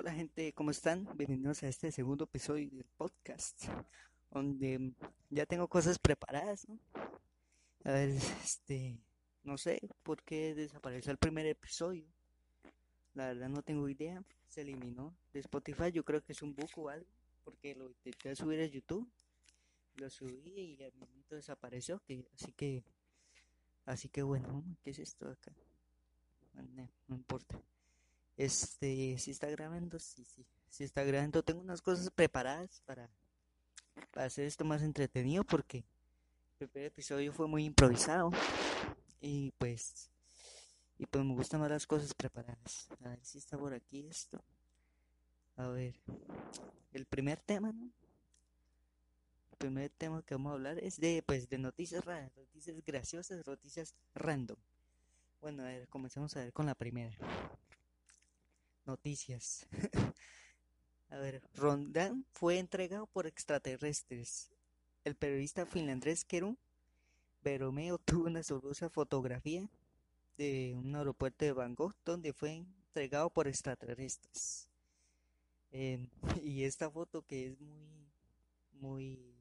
Hola gente, ¿cómo están? Bienvenidos a este segundo episodio del podcast, donde ya tengo cosas preparadas, ¿no? A ver, este, no sé por qué desapareció el primer episodio. La verdad no tengo idea, se eliminó de Spotify, yo creo que es un bug o algo, porque lo intenté subir a YouTube, lo subí y al momento desapareció, que, así que, así que bueno, ¿qué es esto acá? No importa. Este, si está grabando, sí, sí, sí está grabando. Tengo unas cosas preparadas para, para hacer esto más entretenido porque el primer episodio fue muy improvisado y pues, y pues me gustan más las cosas preparadas. A ver si está por aquí esto. A ver, el primer tema, ¿no? El primer tema que vamos a hablar es de, pues, de noticias raras, noticias graciosas, noticias random. Bueno, a ver, comencemos a ver con la primera. Noticias. A ver, Rondán fue entregado por extraterrestres. El periodista finlandés Keru Beromeo tuvo una sorpresa fotografía de un aeropuerto de Bangkok donde fue entregado por extraterrestres. Y esta foto que es muy, muy,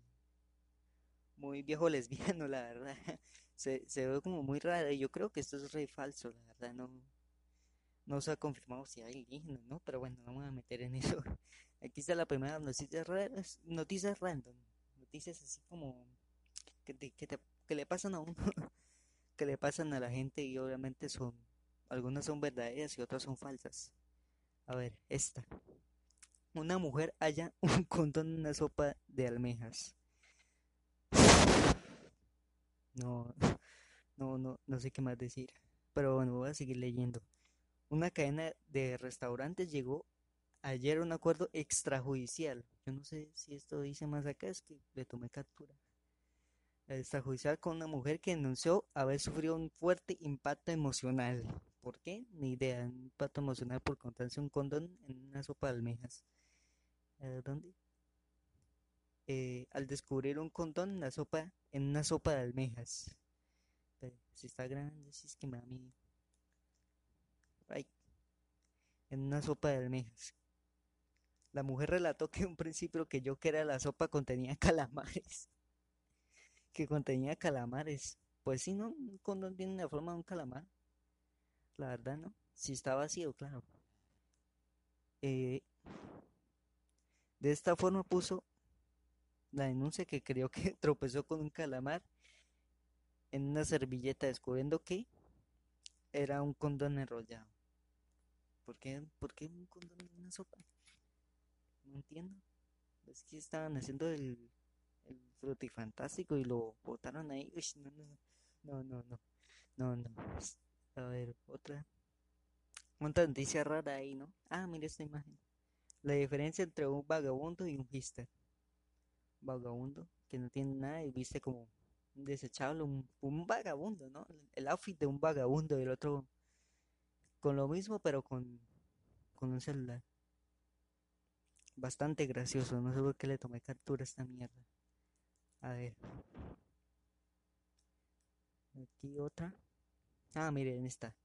muy viejo lesbiano, la verdad. Se ve como muy rara. Y yo creo que esto es re falso, la verdad. No, no se ha confirmado si hay indígenas, ¿no? Pero bueno, vamos a meter en eso. Aquí está la primera noticia noticias random, noticias así como que, que, le pasan a uno, que le pasan a la gente y obviamente son, algunas son verdaderas y otras son falsas. A ver, esta. Una mujer halla un condón en una sopa de almejas. No, no, no, no sé qué más decir. Pero bueno, voy a seguir leyendo. Una cadena de restaurantes llegó ayer a un acuerdo extrajudicial. Yo no sé si esto dice más acá, es que le tomé captura. Extrajudicial con una mujer que denunció haber sufrido un fuerte impacto emocional. ¿Por qué? Ni idea. Un impacto emocional por contarse un condón en una sopa de almejas. ¿Dónde? Eh, al descubrir un condón en la sopa, en una sopa de almejas. si está grande, si es que me da miedo en una sopa de almejas. La mujer relató que un principio que yo que era la sopa contenía calamares. Que contenía calamares. Pues si no, un condón tiene la forma de un calamar. La verdad, ¿no? Si está vacío, claro. Eh, de esta forma puso la denuncia que creyó que tropezó con un calamar en una servilleta, descubriendo que era un condón enrollado. ¿Por qué, ¿Por qué un condón en una sopa? No entiendo. Es que estaban haciendo el, el frutifantástico y lo botaron ahí. no, no, no, no, no, no, A ver, otra. Otra noticia rara ahí, ¿no? Ah, mira esta imagen. La diferencia entre un vagabundo y un hister. Vagabundo, que no tiene nada y viste como un desechable, un vagabundo, ¿no? El outfit de un vagabundo y el otro con lo mismo, pero con, con un celular. Bastante gracioso, no sé por qué le tomé captura a esta mierda. A ver. Aquí otra. Ah, miren esta.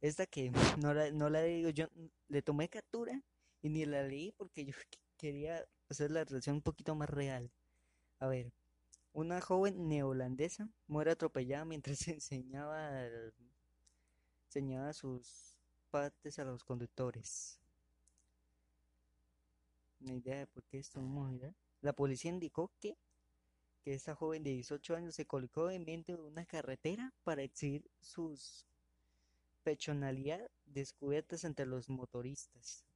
Esta que no la, no la digo, yo le tomé captura y ni la leí porque yo quería hacer la relación un poquito más real. A ver, una joven neolandesa muere atropellada mientras enseñaba el enseñaba sus partes a los conductores. Una idea de por qué esto no La policía indicó que, que esta joven de 18 años se colocó en medio de una carretera para exhibir sus pechonalidad descubiertas entre los motoristas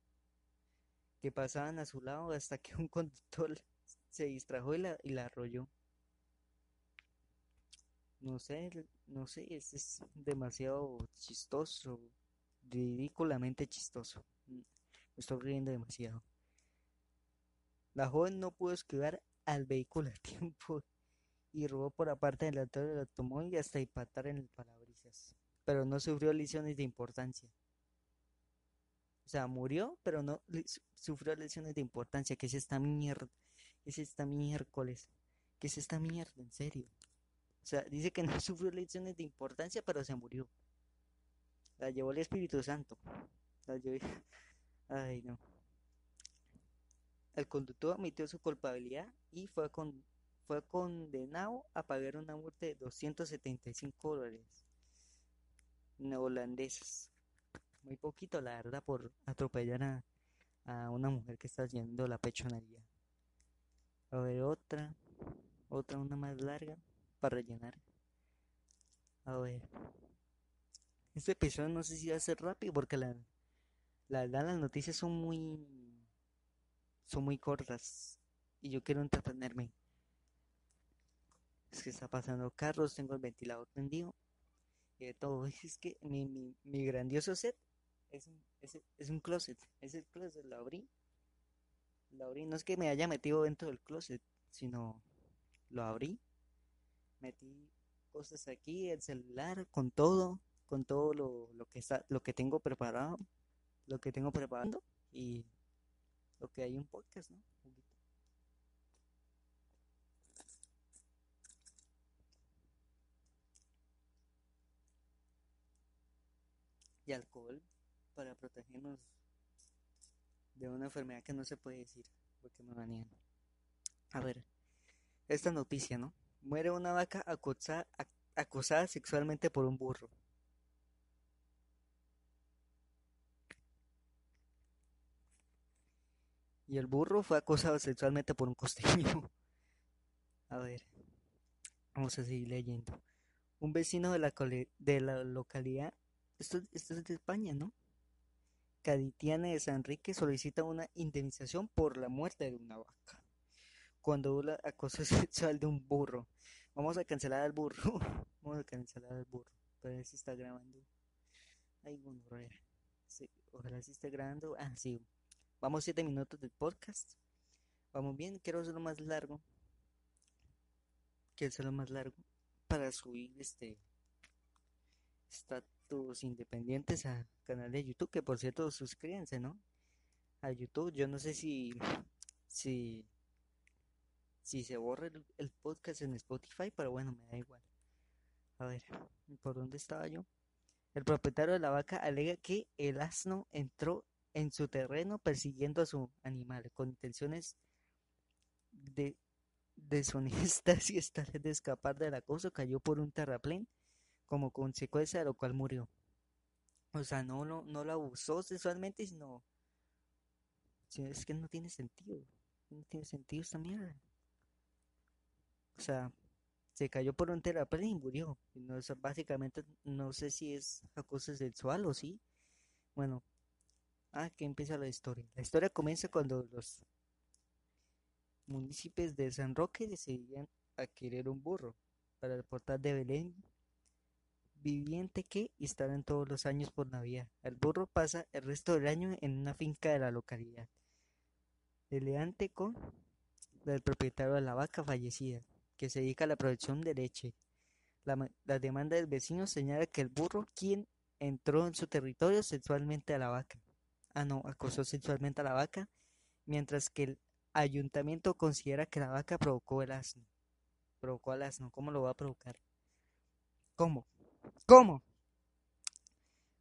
que pasaban a su lado hasta que un conductor se distrajo y la, y la arrolló. No sé, no sé, es, demasiado chistoso, ridículamente chistoso. Me estoy riendo demasiado. La joven no pudo esquivar al vehículo a tiempo y robó por aparte del del automóvil hasta impactar en el parabrisas, pero no sufrió lesiones de importancia. O sea, murió, pero no sufrió lesiones de importancia. ¿Qué es esta mierda? ¿Qué es esta miércoles? ¿Qué es esta mierda? En serio. O sea, dice que no sufrió lecciones de importancia, pero se murió. La llevó el Espíritu Santo. La llevó... Ay, no. el conductor admitió su culpabilidad y fue, con, fue condenado a pagar una multa de 275 dólares neozelandeses. Muy poquito, la verdad, por atropellar a, a una mujer que está haciendo la pechonería. A ver, otra, otra, una más larga para rellenar. A ver. Este episodio no sé si va a ser rápido porque la, la las noticias son muy son muy cortas y yo quiero entretenerme. Es que está pasando carros, tengo el ventilador prendido y de todo. Es que mi, mi, mi grandioso set es un, es, es un closet. Es el closet, lo abrí. Lo abrí. No es que me haya metido dentro del closet, sino lo abrí. Metí cosas aquí, el celular, con todo, con todo lo, lo que está, lo que tengo preparado, lo que tengo preparando y lo que hay un podcast, ¿no? Y alcohol para protegernos de una enfermedad que no se puede decir porque me banean. A ver, esta noticia, ¿no? Muere una vaca acosada, sexualmente por un burro. Y el burro fue acosado sexualmente por un costeño. A ver, vamos a seguir leyendo. Un vecino de la, de la localidad, esto, esto es de España, ¿no? Caditiana de San Enrique solicita una indemnización por la muerte de una vaca. Cuando hubo acoso sexual de un burro. Vamos a cancelar al burro. Vamos a cancelar al burro. Ver si está grabando. Ay, bueno, sí, ojalá si esté grabando. Ah, sí. Vamos siete minutos del podcast. Vamos bien, quiero hacerlo más largo. Quiero hacerlo más largo para subir este estatus independientes a canal de YouTube, que por cierto suscríbanse, ¿no? A YouTube, yo no sé si si si se borra el, podcast en Spotify, pero bueno, me da igual. A ver, ¿por dónde estaba yo? El propietario de la vaca alega que el asno entró en su terreno persiguiendo a su animal con intenciones de deshonestas y esta de escapar del acoso cayó por un terraplén como consecuencia de lo cual murió. O sea, no lo, no lo abusó sexualmente, sino... Es que no tiene sentido. No tiene sentido esta mierda. O sea, se cayó por un terraplén y murió. No, básicamente no sé si es acoso sexual o sí. Bueno, Ah, que empieza la historia. La historia comienza cuando los municipios de San Roque decidían adquirir un burro para el portal de Belén viviente que instalan todos los años por Navidad. El burro pasa el resto del año en una finca de la localidad. Deleante con del propietario de la vaca fallecida, que se dedica a la producción de leche. La, demanda del vecino señala que el burro, quien entró en su territorio sexualmente a la vaca, ah no, acosó sexualmente a la vaca, mientras que el ayuntamiento considera que la vaca provocó el asno. Provocó asno, ¿cómo lo va a provocar? ¿Cómo? ¿Cómo?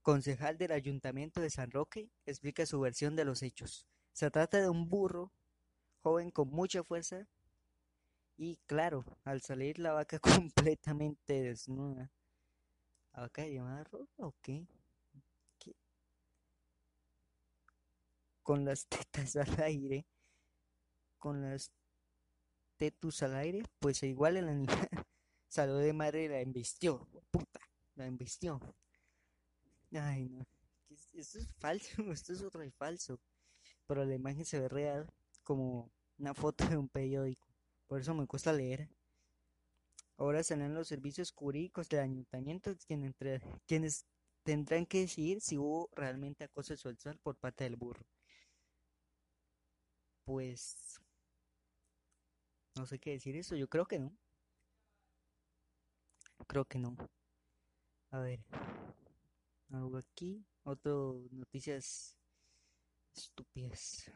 Concejal del ayuntamiento de San Roque explica su versión de los hechos. Se trata de un burro joven con mucha fuerza y claro, al salir la vaca completamente desnuda. ¿La vaca llamada roja o qué? con las tetas al aire, con las tetus al aire, pues igual el animal salió de madre y la embistió, puta, la embistió. Ay, no, esto es falso, esto es otro falso, pero la imagen se ve real como una foto de un periódico, por eso me cuesta leer. Ahora serán los servicios jurídicos del ayuntamiento quienes, tendrán que decidir si hubo realmente acoso sexual por parte del burro pues no sé qué decir eso, yo creo que no. Creo que no. A ver, algo aquí, otro noticias estúpidas.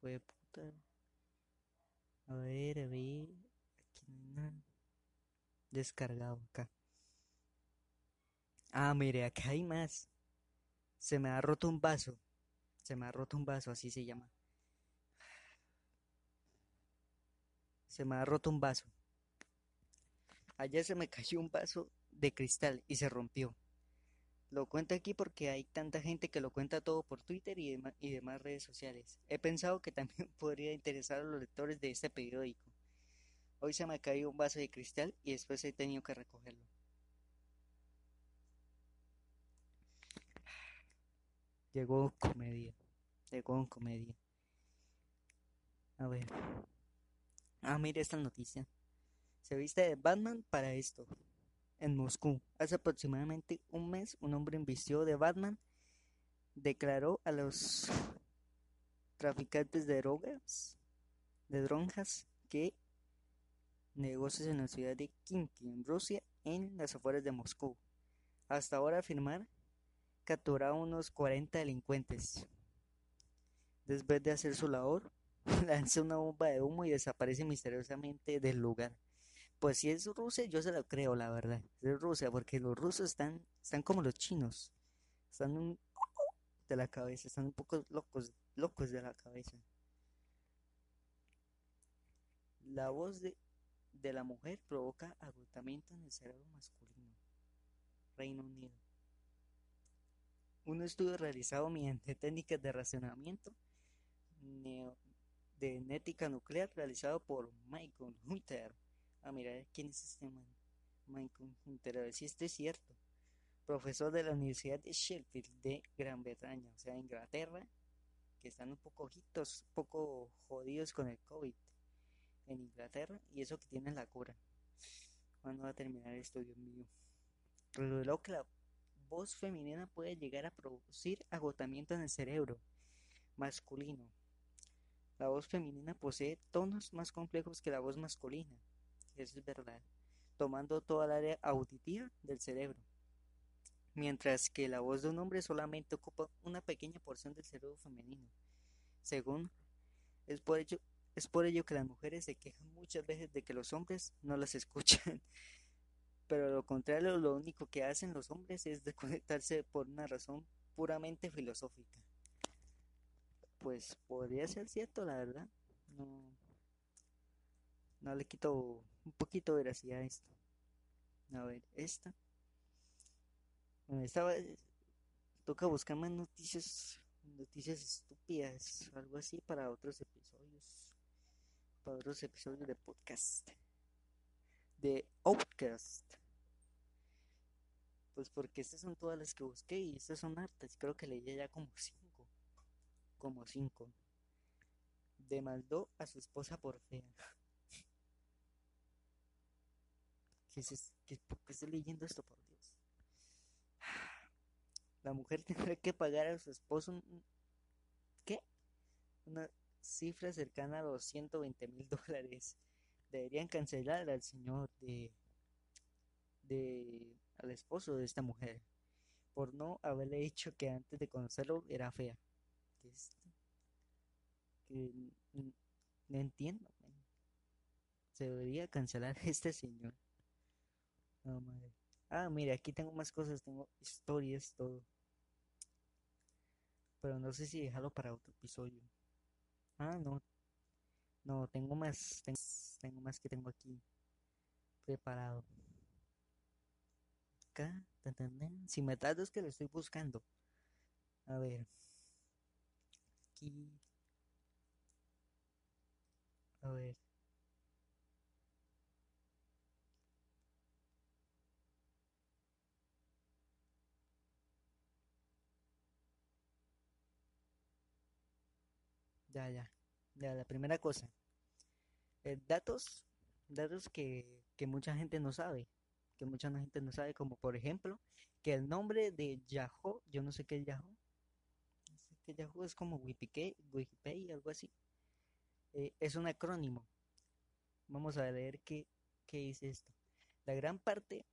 Fue puta. A ver, a ver. Aquí no hay nada. Descargado acá. Ah, mire, acá hay más. Se me ha roto un vaso. Se me ha roto un vaso, así se llama. Se me ha roto un vaso. Ayer se me cayó un vaso de cristal y se rompió. Lo cuento aquí porque hay tanta gente que lo cuenta todo por Twitter y, y demás redes sociales. He pensado que también podría interesar a los lectores de este periódico. Hoy se me cayó un vaso de cristal y después he tenido que recogerlo. Llegó comedia. Llegó en comedia. A ver. Ah, mire esta noticia. Se viste de Batman para esto. En Moscú, hace aproximadamente un mes, un hombre vistió de Batman declaró a los traficantes de drogas, de dronjas, que negocios en la ciudad de Kimki, en Rusia, en las afueras de Moscú. Hasta ahora afirmar capturado unos 40 delincuentes. Después de hacer su labor, lanza una bomba de humo y desaparece misteriosamente del lugar. Pues si es Rusia, yo se lo creo, la verdad. Es Rusia, porque los rusos están, están como los chinos. Están de la cabeza, están un poco locos, locos de la cabeza. La voz de, de la mujer provoca agotamiento en el cerebro masculino. Reino Unido. Un estudio realizado mediante técnicas de racionamiento neo- de genética nuclear realizado por Michael Hunter. Ah, mira, ¿quién es este man? Michael Hunter, a ver si esto es cierto. Profesor de la Universidad de Sheffield de Gran Bretaña, o sea, Inglaterra, que están un poco ojitos, un poco jodidos con el COVID en Inglaterra y eso que tienen la cura. ¿Cuándo va a terminar esto, Dios mío? Reveló que la voz femenina puede llegar a producir agotamiento en el cerebro masculino. La voz femenina posee tonos más complejos que la voz masculina, eso es verdad, tomando toda el área auditiva del cerebro, mientras que la voz de un hombre solamente ocupa una pequeña porción del cerebro femenino. Según, es por ello, es por ello que las mujeres se quejan muchas veces de que los hombres no las escuchan. Pero lo contrario, lo único que hacen los hombres es desconectarse por una razón puramente filosófica. Pues podría ser cierto, la verdad. No, no le quito un poquito de veracidad a esto. A ver, esta. Bueno, esta toca buscar más noticias, noticias estúpidas, algo así para otros episodios, para otros episodios de podcast, de Outcast. Pues porque estas son todas las que busqué y estas son hartas. Creo que leí ya como cinco, como cinco. Demandó a su esposa por fea. ¿Qué es es- qué- ¿Por qué estoy leyendo esto, por Dios? La mujer tendrá que pagar a su esposo un- ¿qué? Una cifra cercana a los 120 mil dólares. Deberían cancelar al señor de, de, al esposo de esta mujer por no haberle dicho que antes de conocerlo era fea. ¿Qué es? Que no entiendo. Se debería cancelar a este señor. Ah, mire, aquí tengo más cosas, tengo historias, todo. Pero no sé si dejarlo para otro episodio. Ah, no, no, tengo más, ten- tengo, más que tengo aquí preparado. Acá, tan. Si me tardo es que lo estoy buscando. A ver, aquí, a ver. Ya, ya, ya, la primera cosa. eh, datos, datos que, que mucha gente no sabe, que mucha gente no sabe, como por ejemplo, que el nombre de Yahoo, yo no sé qué es Yahoo, sé qué Yahoo es como Wikipedia, Wikipedia, algo así, eh, es un acrónimo. Vamos a leer qué, qué dice esto. La gran parte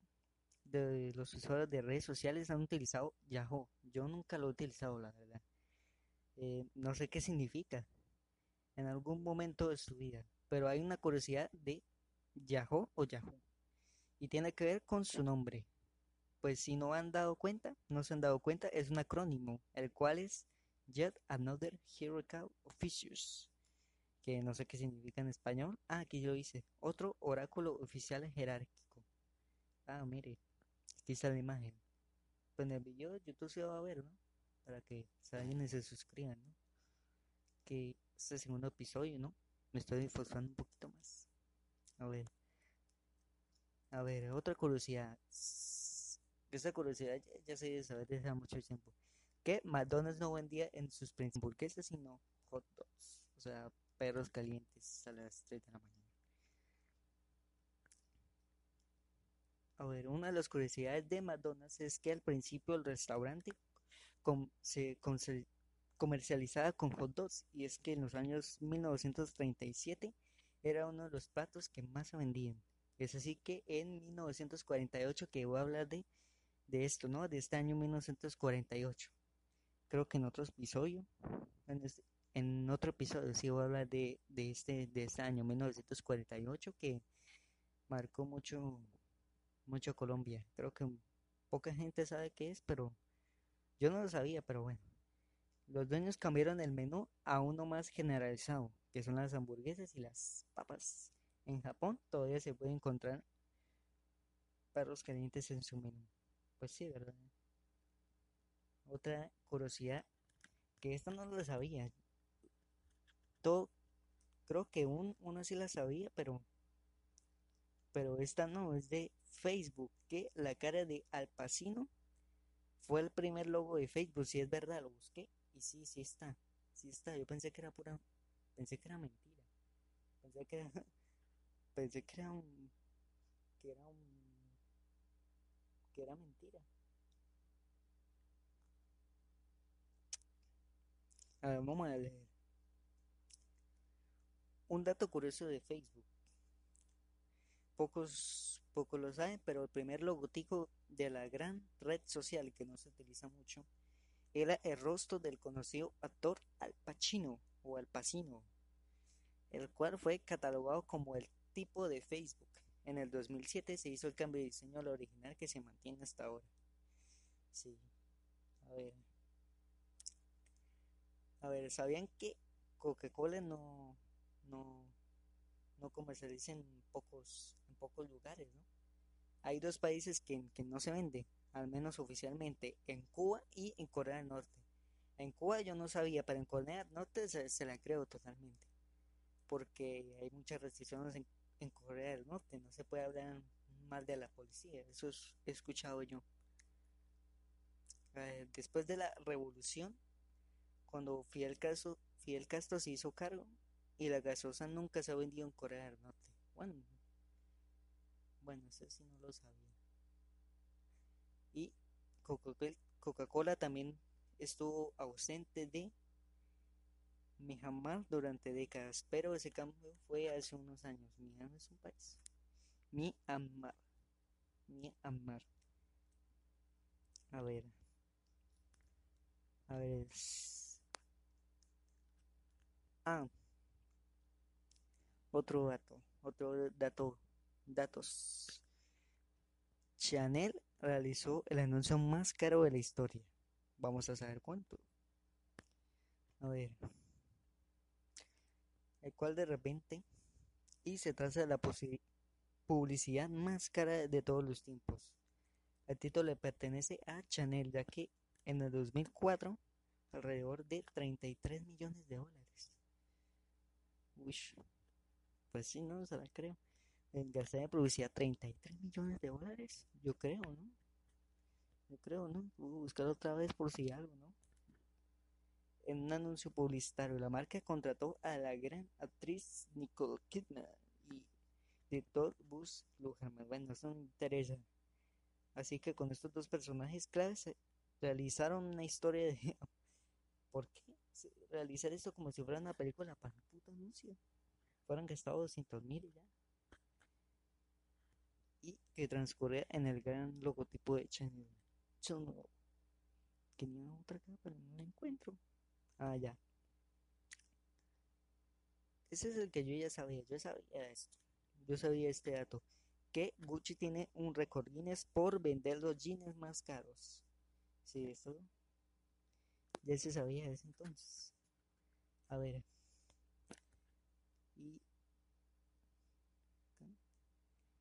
de los usuarios de redes sociales han utilizado Yahoo. Yo nunca lo he utilizado, la verdad. Eh, no sé qué significa en algún momento de su vida, pero hay una curiosidad de Yahoo o Yahoo y tiene que ver con su nombre. pues si no han dado cuenta, no se han dado cuenta, es un acrónimo, el cual es Yet Another Hierarchical Officious, que no sé qué significa en español. Ah, aquí yo hice, otro oráculo oficial jerárquico. Ah, mire, aquí está la imagen. Pues en el video de YouTube se va a ver, ¿no? Para que se vayan se suscriban, ¿no? Que este segundo episodio, ¿no? Me estoy esforzando un poquito más. A ver. A ver, otra curiosidad. Esa curiosidad ya, ya se debe saber desde hace mucho tiempo. Que McDonald's no vendía en sus hamburguesas, sino hot dogs. O sea, perros calientes a las 3 de la mañana. A ver, una de las curiosidades de McDonald's es que al principio el restaurante com se comercializaba con hot dogs y es que en los años 1937 era uno de los platos que más se vendían. Es así que en 1948 que voy a hablar de, de esto, ¿no? De este año 1948. Creo que en otro episodio, en, este, en otro episodio sí voy a hablar de, de, este, de este año 1948 que marcó mucho mucho Colombia. Creo que poca gente sabe qué es, pero yo no lo sabía, pero bueno. Los dueños cambiaron el menú a uno más generalizado, que son las hamburguesas y las papas. En Japón todavía se puede encontrar perros calientes en su menú. Pues sí, ¿verdad? Otra curiosidad, que esta no lo sabía. Todo, creo que un, uno sí la sabía, pero pero esta no, es de Facebook, que la cara de Al Pacino fue el primer logo de Facebook, si es verdad, lo busqué y sí, sí está, sí está, yo pensé que era pura, pensé que era mentira, pensé que era, pensé que era un, que era un, que era mentira. A ver, vamos a leer. Un dato curioso de Facebook. Pocos, pocos lo saben, pero el primer logotipo de la gran red social que no se utiliza mucho era el rostro del conocido actor Al Pacino o Al Pacino, el cual fue catalogado como el tipo de Facebook. En el 2007 se hizo el cambio de diseño al original que se mantiene hasta ahora. Sí. A ver. A ver, ¿sabían que Coca-Cola no, no, no comercializa en pocos pocos lugares, ¿no? Hay dos países que, no se vende, al menos oficialmente, en Cuba y en Corea del Norte. En Cuba yo no sabía, pero en Corea del Norte se, la creo totalmente, porque hay muchas restricciones en, Corea del Norte, no se puede hablar mal de la policía, eso he escuchado yo. Eh, después de la revolución, cuando Fidel Castro, Fidel Castro se hizo cargo y la gasosa nunca se ha vendido en Corea del Norte. Bueno, bueno, ese sí no lo sabía. Y Coca-Cola también estuvo ausente de Myanmar durante décadas, pero ese cambio fue hace unos años. Myanmar es un país. Myanmar. Myanmar. A ver. A ver. Ah. Otro dato. Otro dato Datos. Chanel realizó el anuncio más caro de la historia. Vamos a saber cuánto. A ver. El cual de repente. Y se trata de la publicidad más cara de todos los tiempos. El título le pertenece a Chanel, ya que en el 2004 alrededor de 33 millones de dólares. Uy, pues sí, no se la creo en García producía 33 millones de dólares. Yo creo, ¿no? Yo creo, ¿no? Voy a buscar otra vez por si algo, ¿no? En un anuncio publicitario, la marca contrató a la gran actriz Nicole Kidman y Todd Bus Luhrmann. Bueno, eso no interesa. Así que con estos dos personajes claves realizaron una historia de... ¿Por qué realizar esto como si fuera una película para un puto anuncio? Fueran gastado 200 mil ya y que transcurre en el gran logotipo de Chanel. Tenía otra acá, pero no la encuentro. Ah, ya. Ese es el que yo ya sabía. Yo sabía esto. Yo sabía este dato. que Gucci tiene un récord Guinness por vender los jeans más caros. Sí, eso ya se sabía desde entonces. A ver. Y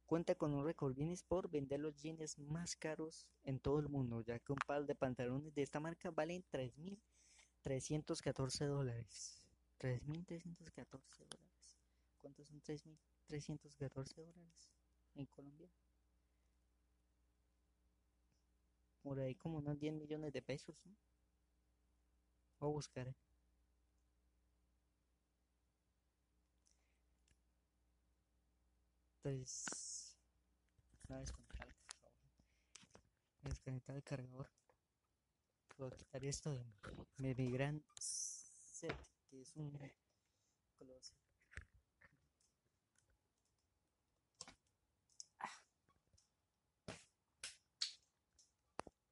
cuenta con un récord Guinness por vender los jeans más caros en todo el mundo, ya que un par de pantalones de esta marca valen 3.314 dólares. 3.314 dólares. ¿Cuántos son 3.314 dólares en Colombia? Por ahí como unos 10 millones de pesos, ¿no? Voy a buscar. Entonces, una desconectar el cargador. Desconectar el cargador. Voy a quitar esto de mi, mi gran set, que es un closet.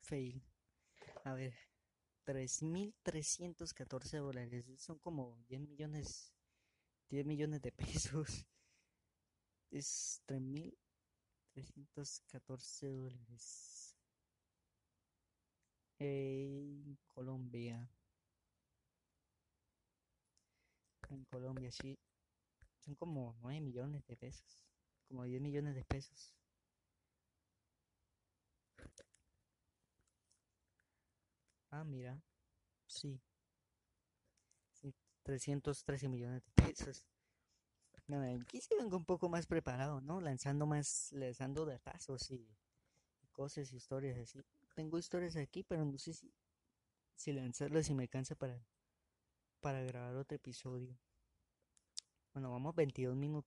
Fail. A ver, 3.314 dólares. Son como 10 millones, 10 millones de pesos. Es 3.314 dólares. En Colombia. En Colombia, sí. Son como 9 millones de pesos. Como 10 millones de pesos. Ah, mira. Sí. Sí, 313 millones de pesos. No, aquí sí vengo un poco más preparado, ¿no? Lanzando más, lanzando datazos y, y cosas, historias así. Tengo historias aquí, pero no sé si, si lanzarlas y me cansa para, para grabar otro episodio. Bueno, vamos 22 minutos.